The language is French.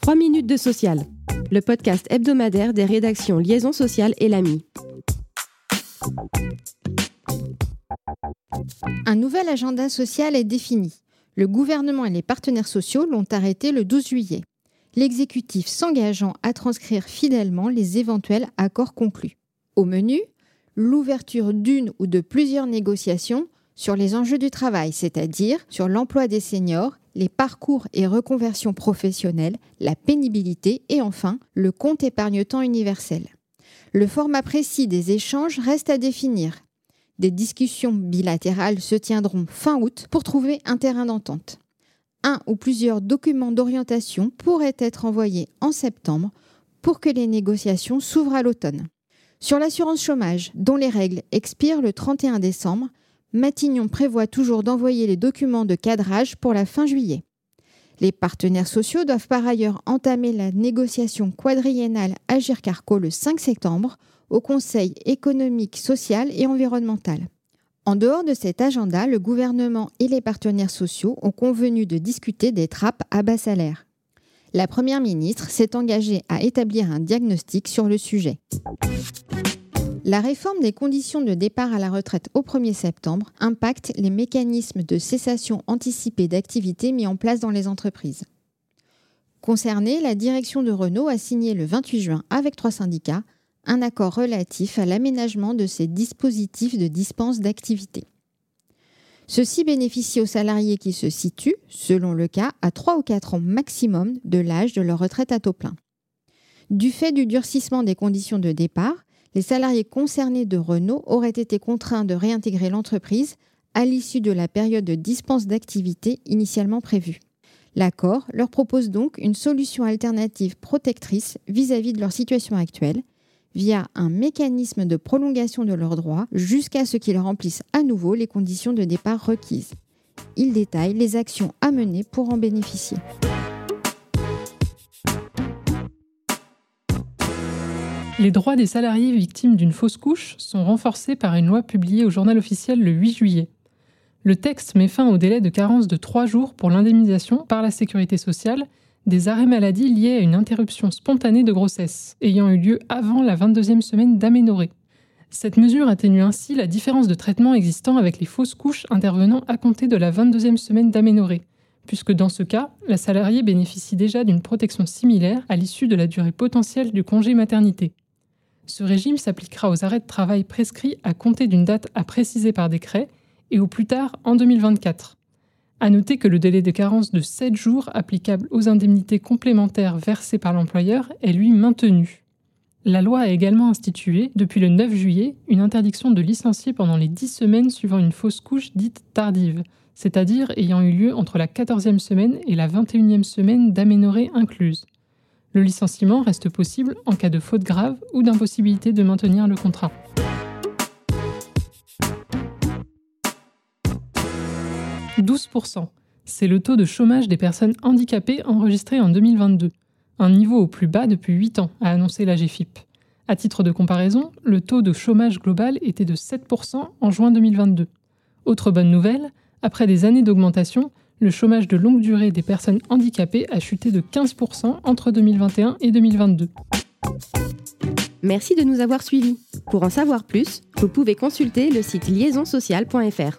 3 minutes de social, le podcast hebdomadaire des rédactions Liaison sociale et l'AMI. Un nouvel agenda social est défini. Le gouvernement et les partenaires sociaux l'ont arrêté le 12 juillet. L'exécutif s'engageant à transcrire fidèlement les éventuels accords conclus. Au menu, l'ouverture d'une ou de plusieurs négociations sur les enjeux du travail, c'est-à-dire sur l'emploi des seniors, les parcours et reconversions professionnelles, la pénibilité et enfin le compte épargne-temps universel. Le format précis des échanges reste à définir. Des discussions bilatérales se tiendront fin août pour trouver un terrain d'entente. Un ou plusieurs documents d'orientation pourraient être envoyés en septembre pour que les négociations s'ouvrent à l'automne. Sur l'assurance chômage, dont les règles expirent le 31 décembre, Matignon prévoit toujours d'envoyer les documents de cadrage pour la fin juillet. Les partenaires sociaux doivent par ailleurs entamer la négociation quadriennale Agir Carco le 5 septembre au Conseil économique, social et environnemental. En dehors de cet agenda, le gouvernement et les partenaires sociaux ont convenu de discuter des trappes à bas salaire. La Première ministre s'est engagée à établir un diagnostic sur le sujet. La réforme des conditions de départ à la retraite au 1er septembre impacte les mécanismes de cessation anticipée d'activité mis en place dans les entreprises. Concernée, la direction de Renault a signé le 28 juin avec trois syndicats un accord relatif à l'aménagement de ces dispositifs de dispense d'activité. Ceci bénéficie aux salariés qui se situent, selon le cas, à 3 ou 4 ans maximum de l'âge de leur retraite à taux plein. Du fait du durcissement des conditions de départ, les salariés concernés de Renault auraient été contraints de réintégrer l'entreprise à l'issue de la période de dispense d'activité initialement prévue. L'accord leur propose donc une solution alternative protectrice vis-à-vis de leur situation actuelle, via un mécanisme de prolongation de leurs droits jusqu'à ce qu'ils remplissent à nouveau les conditions de départ requises. Il détaille les actions à mener pour en bénéficier. Les droits des salariés victimes d'une fausse couche sont renforcés par une loi publiée au journal officiel le 8 juillet. Le texte met fin au délai de carence de trois jours pour l'indemnisation par la sécurité sociale des arrêts maladie liés à une interruption spontanée de grossesse, ayant eu lieu avant la 22e semaine d'aménorrhée. Cette mesure atténue ainsi la différence de traitement existant avec les fausses couches intervenant à compter de la 22e semaine d'aménorrhée, puisque dans ce cas, la salariée bénéficie déjà d'une protection similaire à l'issue de la durée potentielle du congé maternité. Ce régime s'appliquera aux arrêts de travail prescrits à compter d'une date à préciser par décret et au plus tard en 2024. À noter que le délai de carence de 7 jours applicable aux indemnités complémentaires versées par l'employeur est lui maintenu. La loi a également institué, depuis le 9 juillet, une interdiction de licencier pendant les 10 semaines suivant une fausse couche dite tardive, c'est-à-dire ayant eu lieu entre la 14e semaine et la 21e semaine d'aménorrhée incluse. Le licenciement reste possible en cas de faute grave ou d'impossibilité de maintenir le contrat. « 12%. C'est le taux de chômage des personnes handicapées enregistré en 2022, un niveau au plus bas depuis 8 ans, a annoncé la GFIP. À titre de comparaison, le taux de chômage global était de 7% en juin 2022. Autre bonne nouvelle, après des années d'augmentation, le chômage de longue durée des personnes handicapées a chuté de 15% entre 2021 et 2022. Merci de nous avoir suivis. Pour en savoir plus, vous pouvez consulter le site liaisonsocial.fr.